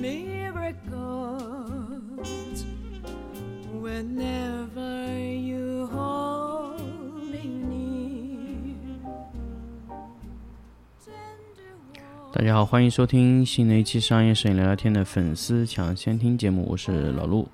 miracles. Whenever you hold me near. 大家好欢迎收听新的一期商业摄影聊聊天的粉丝抢先听节目我是老陆。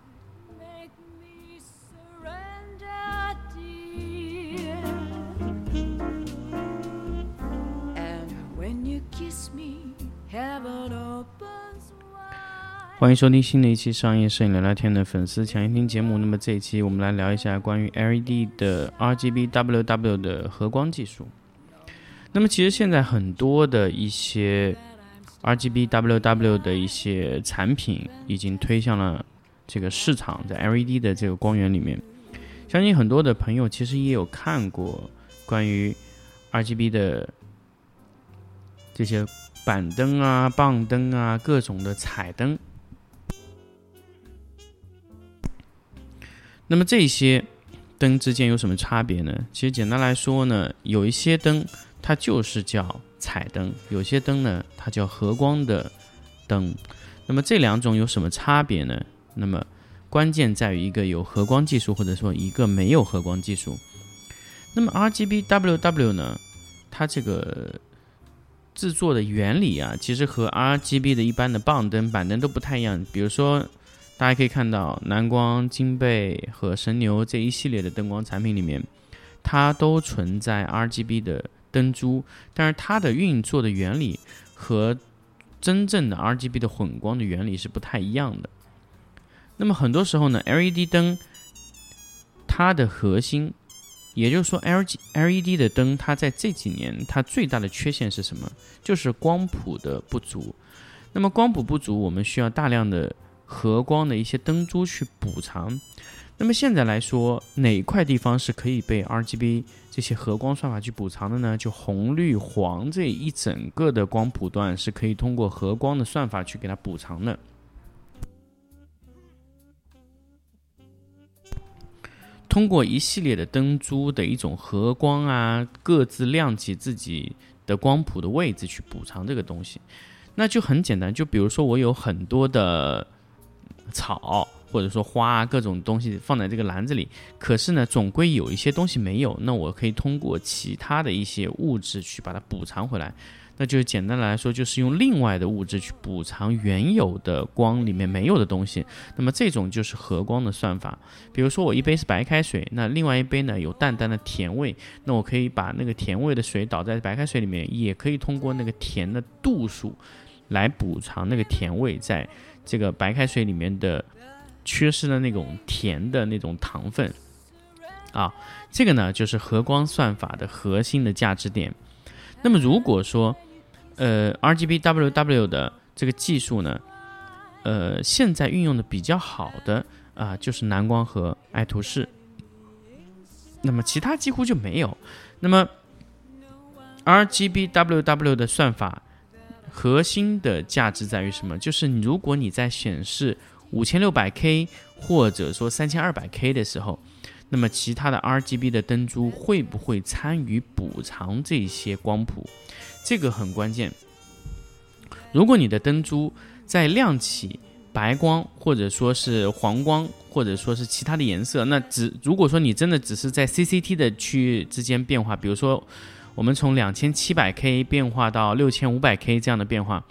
欢迎收听新的一期商业摄影聊聊天的粉丝抢先听节目。那么这一期我们来聊一下关于 LED 的 RGB WW 的合光技术。那么其实现在很多的一些 RGB WW 的一些产品已经推向了这个市场，在 LED 的这个光源里面，相信很多的朋友其实也有看过关于 RGB 的这些板灯啊、棒灯啊、各种的彩灯。那么这些灯之间有什么差别呢？其实简单来说呢，有一些灯它就是叫彩灯，有些灯呢它叫合光的灯。那么这两种有什么差别呢？那么关键在于一个有合光技术，或者说一个没有合光技术。那么 RGBWW 呢，它这个制作的原理啊，其实和 RGB 的一般的棒灯、板灯都不太一样。比如说，大家可以看到蓝光、金贝和神牛这一系列的灯光产品里面，它都存在 RGB 的灯珠，但是它的运作的原理和真正的 RGB 的混光的原理是不太一样的。那么很多时候呢，LED 灯它的核心，也就是说 LG LED 的灯，它在这几年它最大的缺陷是什么？就是光谱的不足。那么光谱不足，我们需要大量的和光的一些灯珠去补偿。那么现在来说，哪一块地方是可以被 RGB 这些和光算法去补偿的呢？就红、绿、黄这一整个的光谱段是可以通过和光的算法去给它补偿的。通过一系列的灯珠的一种和光啊，各自亮起自己的光谱的位置去补偿这个东西，那就很简单。就比如说我有很多的草或者说花各种东西放在这个篮子里，可是呢，总归有一些东西没有，那我可以通过其他的一些物质去把它补偿回来。那就简单来说，就是用另外的物质去补偿原有的光里面没有的东西。那么这种就是合光的算法。比如说我一杯是白开水，那另外一杯呢有淡淡的甜味，那我可以把那个甜味的水倒在白开水里面，也可以通过那个甜的度数来补偿那个甜味在这个白开水里面的缺失的那种甜的那种糖分。啊，这个呢就是和光算法的核心的价值点。那么如果说呃，RGBWW 的这个技术呢，呃，现在运用的比较好的啊、就是蓝光和爱图仕，那么其他几乎就没有。那么 RGBWW 的算法核心的价值在于什么？就是如果你在显示五千六百 K 或者说三千二百 K 的时候，那么其他的 RGB 的灯珠会不会参与补偿这些光谱？这个很关键。如果你的灯珠在亮起白光，或者说是黄光，或者说是其他的颜色，那只如果说你真的只是在 CCT 的区域之间变化，比如说我们从两千七百 K 变化到六千五百 K 这样的变化，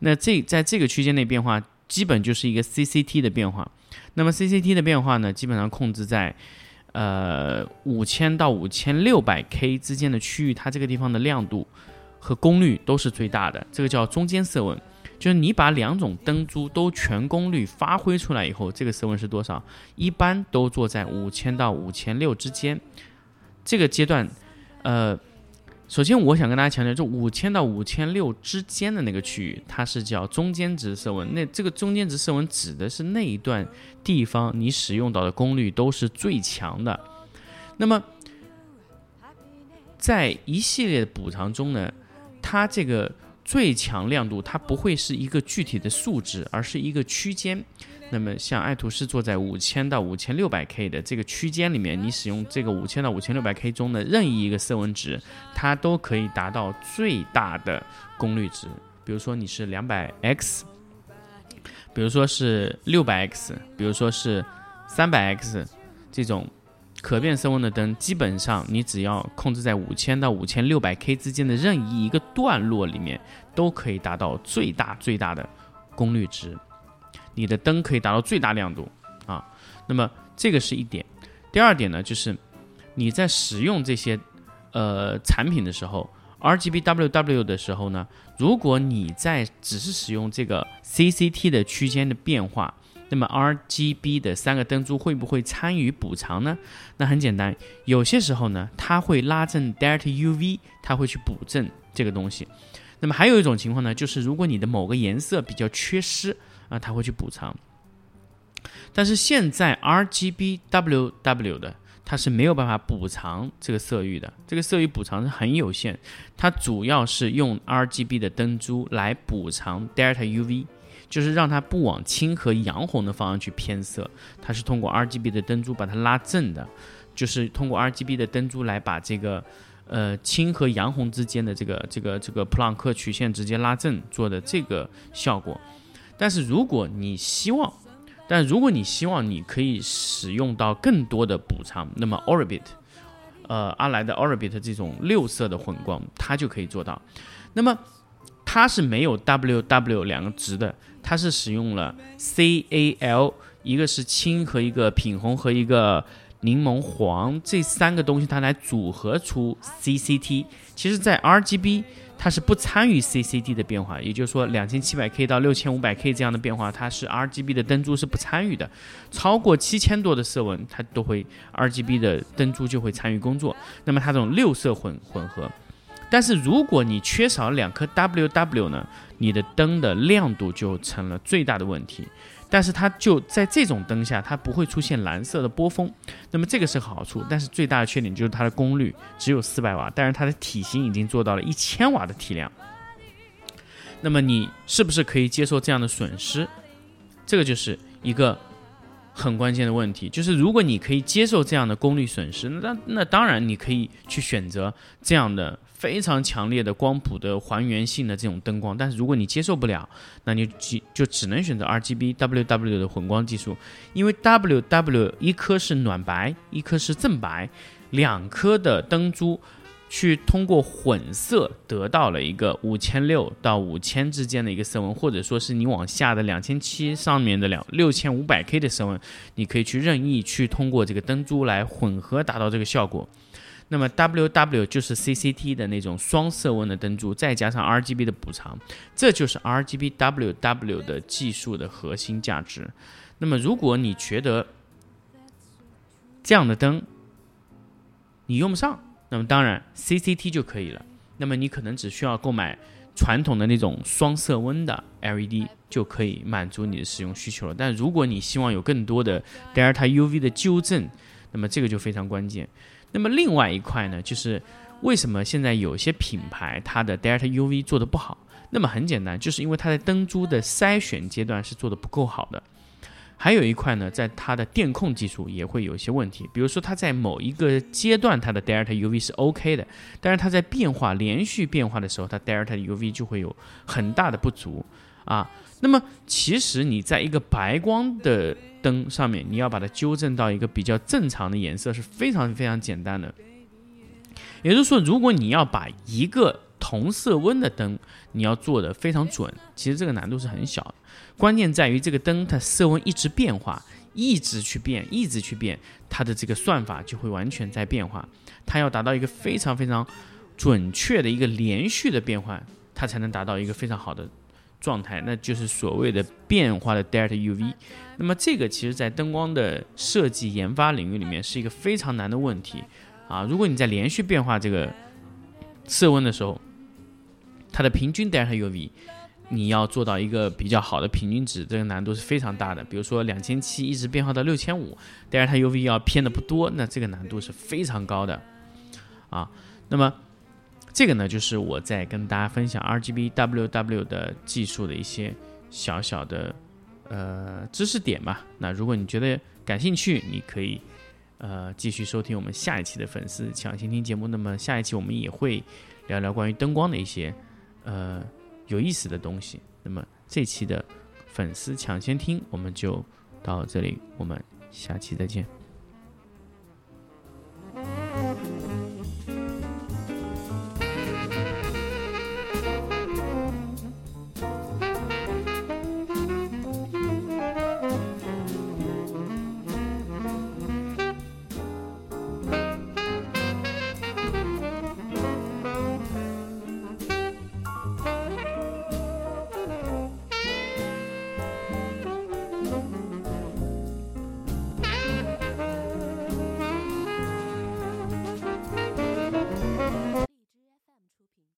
那这在这个区间内变化，基本就是一个 CCT 的变化。那么 CCT 的变化呢，基本上控制在呃五千到五千六百 K 之间的区域，它这个地方的亮度和功率都是最大的，这个叫中间色温。就是你把两种灯珠都全功率发挥出来以后，这个色温是多少？一般都做在五千到五千六之间。这个阶段，呃，首先我想跟大家强调，就五千到五千六之间的那个区域，它是叫中间值色温。那这个中间值色温指的是那一段地方你使用到的功率都是最强的。那么，在一系列的补偿中呢，它这个最强亮度它不会是一个具体的数值，而是一个区间。那么像爱图仕做在五千到五千六百 K 的这个区间里面，你使用这个五千到五千六百 K 中的任意一个色温值，它都可以达到最大的功率值。比如说你是两百 X，比如说是六百 X，比如说是三百 X 这种可变色温的灯，基本上你只要控制在五千到五千六百 K 之间的任意一个段落里面，都可以达到最大最大的功率值，你的灯可以达到最大亮度啊。那么这个是一点。第二点呢，就是你在使用这些呃产品的时候，RGBWW 的时候呢，如果你在只是使用这个 CCT 的区间的变化，那么 RGB 的三个灯珠会不会参与补偿呢？那很简单，有些时候呢，它会拉正 Delta UV，它会去补正这个东西。那么还有一种情况呢，就是如果你的某个颜色比较缺失啊，他会去补偿。但是现在 RGBWW 的它是没有办法补偿这个色域的，这个色域补偿是很有限，它主要是用 RGB 的灯珠来补偿 Delta UV，就是让它不往青和洋红的方向去偏色，它是通过 RGB 的灯珠把它拉正的，就是通过 RGB 的灯珠来把这个呃青和洋红之间的这个这个这个普朗克曲线直接拉正做的这个效果。但是如果你希望但如果你希望你可以使用到更多的补偿，那么 Orbit，呃，阿莱的 Orbit 这种六色的混光，它就可以做到。那么它是没有 WW 两个值的，它是使用了 CAL，一个是青和一个品红和一个柠檬黄这三个东西，它来组合出 CCT。其实，在 RGB。它是不参与 CCD 的变化，也就是说，两千七百 K 到六千五百 K 这样的变化，它是 RGB 的灯珠是不参与的。超过七千多的色温，它都会 RGB 的灯珠就会参与工作。那么它这种六色混混合，但是如果你缺少两颗 WW 呢，你的灯的亮度就成了最大的问题。但是它就在这种灯下，它不会出现蓝色的波峰，那么这个是好处。但是最大的缺点就是它的功率只有四百瓦，但是它的体型已经做到了一千瓦的体量。那么你是不是可以接受这样的损失？这个就是一个很关键的问题。就是如果你可以接受这样的功率损失，那那当然你可以去选择这样的。非常强烈的光谱的还原性的这种灯光，但是如果你接受不了，那你就就只能选择 RGBWW 的混光技术，因为 WW 一颗是暖白，一颗是正白，两颗的灯珠去通过混色得到了一个五千六到五千之间的一个色温，或者说是你往下的两千七上面的两六千五百 K 的色温，你可以去任意去通过这个灯珠来混合达到这个效果。那么 W W 就是 C C T 的那种双色温的灯珠，再加上 R G B 的补偿，这就是 R G B W W 的技术的核心价值。那么如果你觉得这样的灯你用不上，那么当然 C C T 就可以了。那么你可能只需要购买传统的那种双色温的 L E D 就可以满足你的使用需求了。但如果你希望有更多的 Delta U V 的纠正，那么这个就非常关键。那么另外一块呢，就是为什么现在有些品牌它的 Delta UV 做的不好？那么很简单，就是因为它的灯珠的筛选阶段是做的不够好的。还有一块呢，在它的电控技术也会有一些问题，比如说它在某一个阶段它的 Delta UV 是 OK 的，但是它在变化连续变化的时候，它 Delta UV 就会有很大的不足啊。那么其实你在一个白光的灯上面，你要把它纠正到一个比较正常的颜色是非常非常简单的。也就是说，如果你要把一个同色温的灯，你要做的非常准，其实这个难度是很小的。关键在于这个灯它色温一直变化，一直去变，一直去变，它的这个算法就会完全在变化。它要达到一个非常非常准确的一个连续的变换，它才能达到一个非常好的。状态，那就是所谓的变化的 Delta UV。那么这个其实，在灯光的设计研发领域里面是一个非常难的问题啊。如果你在连续变化这个色温的时候，它的平均 Delta UV，你要做到一个比较好的平均值，这个难度是非常大的。比如说两千七一直变化到六千五，Delta UV 要偏的不多，那这个难度是非常高的啊。那么这个呢，就是我在跟大家分享 RGBWW 的技术的一些小小的呃知识点吧。那如果你觉得感兴趣，你可以呃继续收听我们下一期的粉丝抢先听节目。那么下一期我们也会聊聊关于灯光的一些呃有意思的东西。那么这期的粉丝抢先听，我们就到这里，我们下期再见。